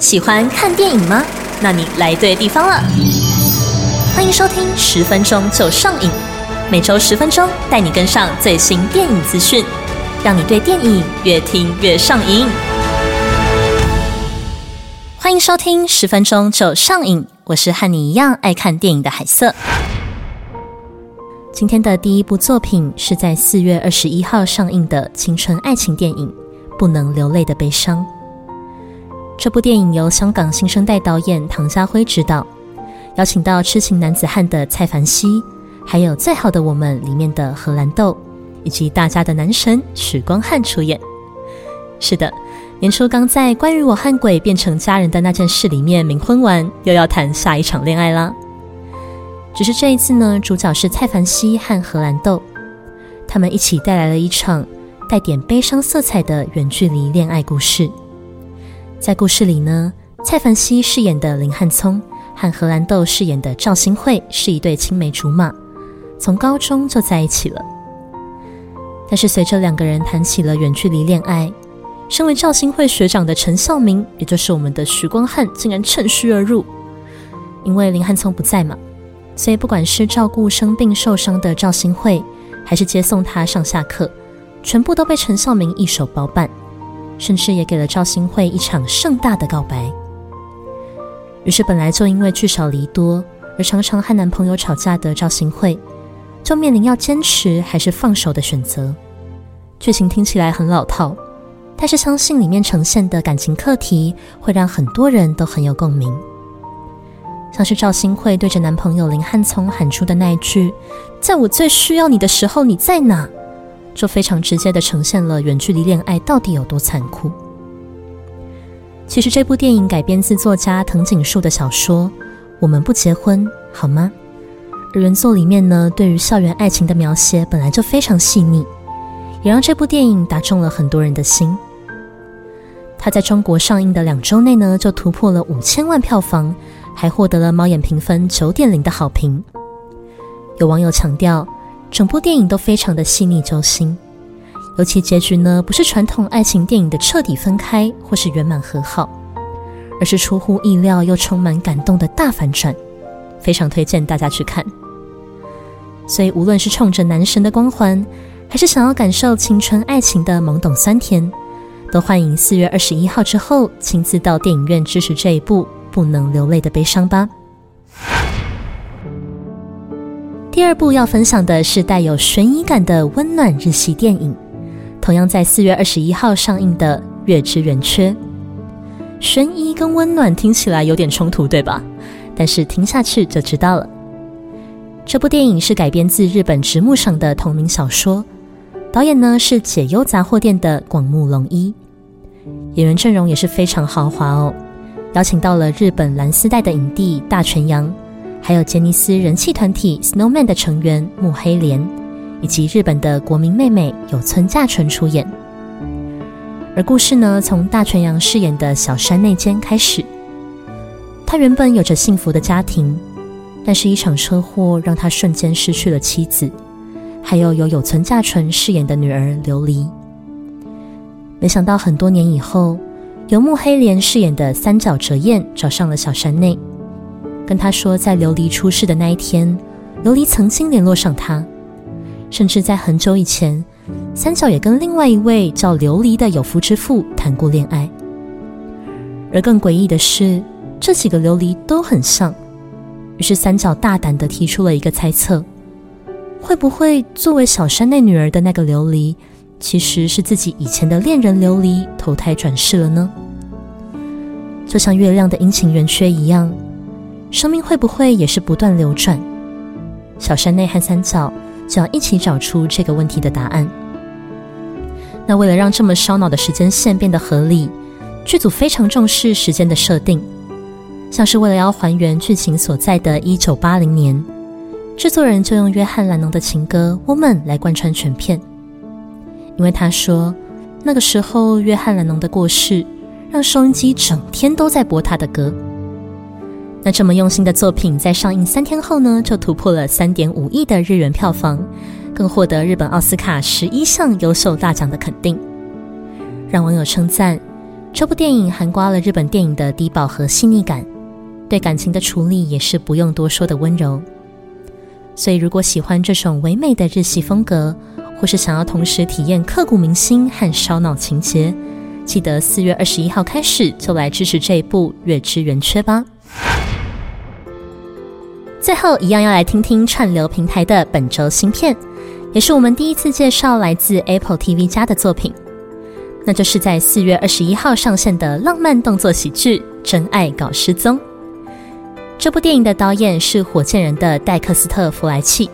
喜欢看电影吗？那你来对地方了。欢迎收听十分钟就上瘾，每周十分钟带你跟上最新电影资讯，让你对电影越听越上瘾。欢迎收听十分钟就上瘾，我是和你一样爱看电影的海瑟。今天的第一部作品是在四月二十一号上映的青春爱情电影《不能流泪的悲伤》。这部电影由香港新生代导演唐家辉执导，邀请到痴情男子汉的蔡凡熙，还有《最好的我们》里面的荷兰豆，以及大家的男神许光汉出演。是的，年初刚在关于我和鬼变成家人的那件事里面冥婚完，又要谈下一场恋爱啦。只是这一次呢，主角是蔡凡熙和荷兰豆，他们一起带来了一场带点悲伤色彩的远距离恋爱故事。在故事里呢，蔡凡熙饰演的林汉聪和荷兰豆饰演的赵新慧是一对青梅竹马，从高中就在一起了。但是随着两个人谈起了远距离恋爱，身为赵新慧学长的陈孝明，也就是我们的徐光汉，竟然趁虚而入，因为林汉聪不在嘛。所以，不管是照顾生病受伤的赵新慧，还是接送他上下课，全部都被陈孝明一手包办，甚至也给了赵新慧一场盛大的告白。于是，本来就因为聚少离多而常常和男朋友吵架的赵新慧，就面临要坚持还是放手的选择。剧情听起来很老套，但是相信里面呈现的感情课题会让很多人都很有共鸣。像是赵新慧对着男朋友林汉聪喊出的那一句：“在我最需要你的时候，你在哪？”就非常直接的呈现了远距离恋爱到底有多残酷。其实这部电影改编自作家藤井树的小说《我们不结婚好吗》，而原作里面呢，对于校园爱情的描写本来就非常细腻，也让这部电影打中了很多人的心。它在中国上映的两周内呢，就突破了五千万票房。还获得了猫眼评分九点零的好评。有网友强调，整部电影都非常的细腻揪心，尤其结局呢，不是传统爱情电影的彻底分开或是圆满和好，而是出乎意料又充满感动的大反转，非常推荐大家去看。所以，无论是冲着男神的光环，还是想要感受青春爱情的懵懂酸甜，都欢迎四月二十一号之后亲自到电影院支持这一部。不能流泪的悲伤吧。第二部要分享的是带有悬疑感的温暖日系电影，同样在四月二十一号上映的《月之圆缺》。悬疑跟温暖听起来有点冲突，对吧？但是听下去就知道了。这部电影是改编自日本直木赏的同名小说，导演呢是解忧杂货店的广木隆一，演员阵容也是非常豪华哦。邀请到了日本蓝丝带的影帝大泉洋，还有杰尼斯人气团体 Snowman 的成员木黑莲，以及日本的国民妹妹有村架纯出演。而故事呢，从大泉洋饰演的小山内坚开始。他原本有着幸福的家庭，但是一场车祸让他瞬间失去了妻子，还有由有村架纯饰演的女儿琉璃。没想到很多年以后。由木黑莲饰演的三角哲彦找上了小山内，跟他说，在琉璃出事的那一天，琉璃曾经联络上他，甚至在很久以前，三角也跟另外一位叫琉璃的有夫之妇谈过恋爱。而更诡异的是，这几个琉璃都很像，于是三角大胆的提出了一个猜测：会不会作为小山内女儿的那个琉璃？其实是自己以前的恋人琉璃投胎转世了呢，就像月亮的阴晴圆缺一样，生命会不会也是不断流转？小山内和三角就要一起找出这个问题的答案。那为了让这么烧脑的时间线变得合理，剧组非常重视时间的设定，像是为了要还原剧情所在的一九八零年，制作人就用约翰·兰农的情歌《Woman》来贯穿全片。因为他说，那个时候约翰·兰农的过世，让收音机整天都在播他的歌。那这么用心的作品，在上映三天后呢，就突破了三点五亿的日元票房，更获得日本奥斯卡十一项优秀大奖的肯定，让网友称赞这部电影含刮了日本电影的低饱和细腻感，对感情的处理也是不用多说的温柔。所以，如果喜欢这种唯美的日系风格，或是想要同时体验刻骨铭心和烧脑情节，记得四月二十一号开始就来支持这一部《月之圆缺》吧。最后，一样要来听听串流平台的本周新片，也是我们第一次介绍来自 Apple TV 家的作品。那就是在四月二十一号上线的浪漫动作喜剧《真爱搞失踪》。这部电影的导演是《火箭人》的戴克斯特·弗莱契，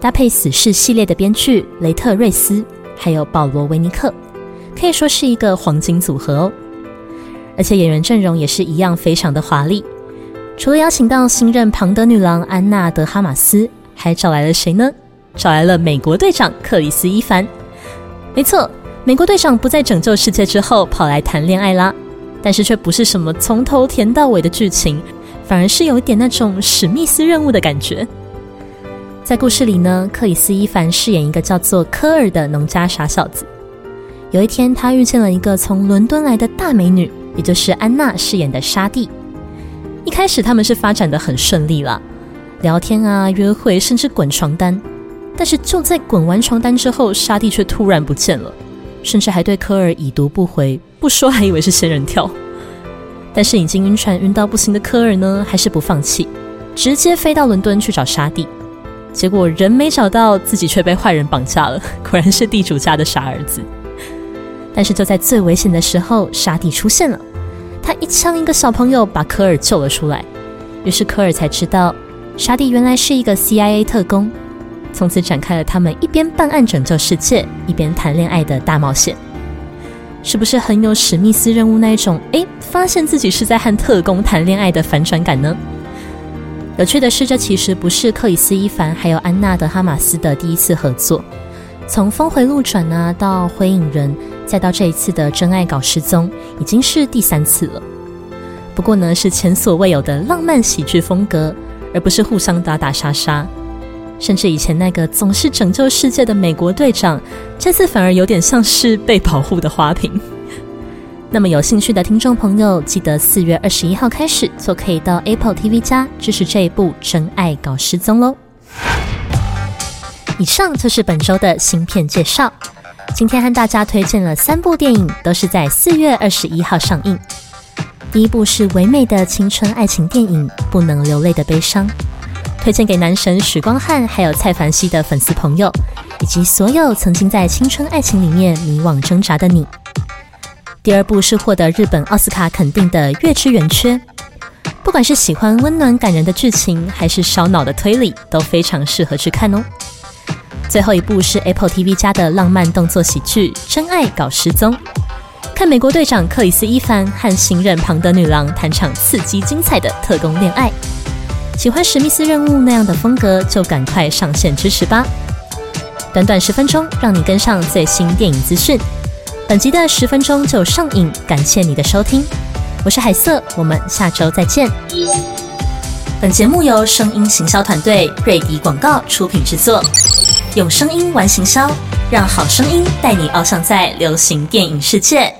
搭配《死侍》系列的编剧雷特·瑞斯，还有保罗·维尼克，可以说是一个黄金组合哦。而且演员阵容也是一样非常的华丽。除了邀请到新任庞德女郎安娜·德哈马斯，还找来了谁呢？找来了美国队长克里斯·伊凡。没错。美国队长不在拯救世界之后跑来谈恋爱啦，但是却不是什么从头甜到尾的剧情，反而是有一点那种史密斯任务的感觉。在故事里呢，克里斯·伊凡饰演一个叫做科尔的农家傻小子。有一天，他遇见了一个从伦敦来的大美女，也就是安娜饰演的沙蒂。一开始他们是发展的很顺利啦，聊天啊、约会，甚至滚床单。但是就在滚完床单之后，沙蒂却突然不见了。甚至还对科尔已读不回，不说还以为是仙人跳。但是已经晕船晕到不行的科尔呢，还是不放弃，直接飞到伦敦去找沙蒂。结果人没找到，自己却被坏人绑架了。果然是地主家的傻儿子。但是就在最危险的时候，沙蒂出现了，他一枪一个小朋友把科尔救了出来。于是科尔才知道，沙蒂原来是一个 CIA 特工。从此展开了他们一边办案拯救世界，一边谈恋爱的大冒险，是不是很有史密斯任务那一种？哎，发现自己是在和特工谈恋爱的反转感呢？有趣的是，这其实不是克里斯·伊凡还有安娜·德哈马斯的第一次合作，从峰回路转啊，到灰影人，再到这一次的真爱搞失踪，已经是第三次了。不过呢，是前所未有的浪漫喜剧风格，而不是互相打打杀杀。甚至以前那个总是拯救世界的美国队长，这次反而有点像是被保护的花瓶。那么有兴趣的听众朋友，记得四月二十一号开始就可以到 Apple TV 加支持这一部《真爱搞失踪》喽。以上就是本周的新片介绍。今天和大家推荐了三部电影，都是在四月二十一号上映。第一部是唯美的青春爱情电影《不能流泪的悲伤》。推荐给男神许光汉，还有蔡凡熙的粉丝朋友，以及所有曾经在青春爱情里面迷惘挣扎的你。第二部是获得日本奥斯卡肯定的《月之圆缺》，不管是喜欢温暖感人的剧情，还是烧脑的推理，都非常适合去看哦。最后一部是 Apple TV 家的浪漫动作喜剧《真爱搞失踪》，看美国队长克里斯·伊凡和新任庞德女郎谈场刺激精彩的特工恋爱。喜欢史密斯任务那样的风格，就赶快上线支持吧！短短十分钟，让你跟上最新电影资讯。本集的十分钟就上瘾，感谢你的收听，我是海瑟，我们下周再见。本节目由声音行销团队瑞迪广告出品制作，用声音玩行销，让好声音带你翱翔在流行电影世界。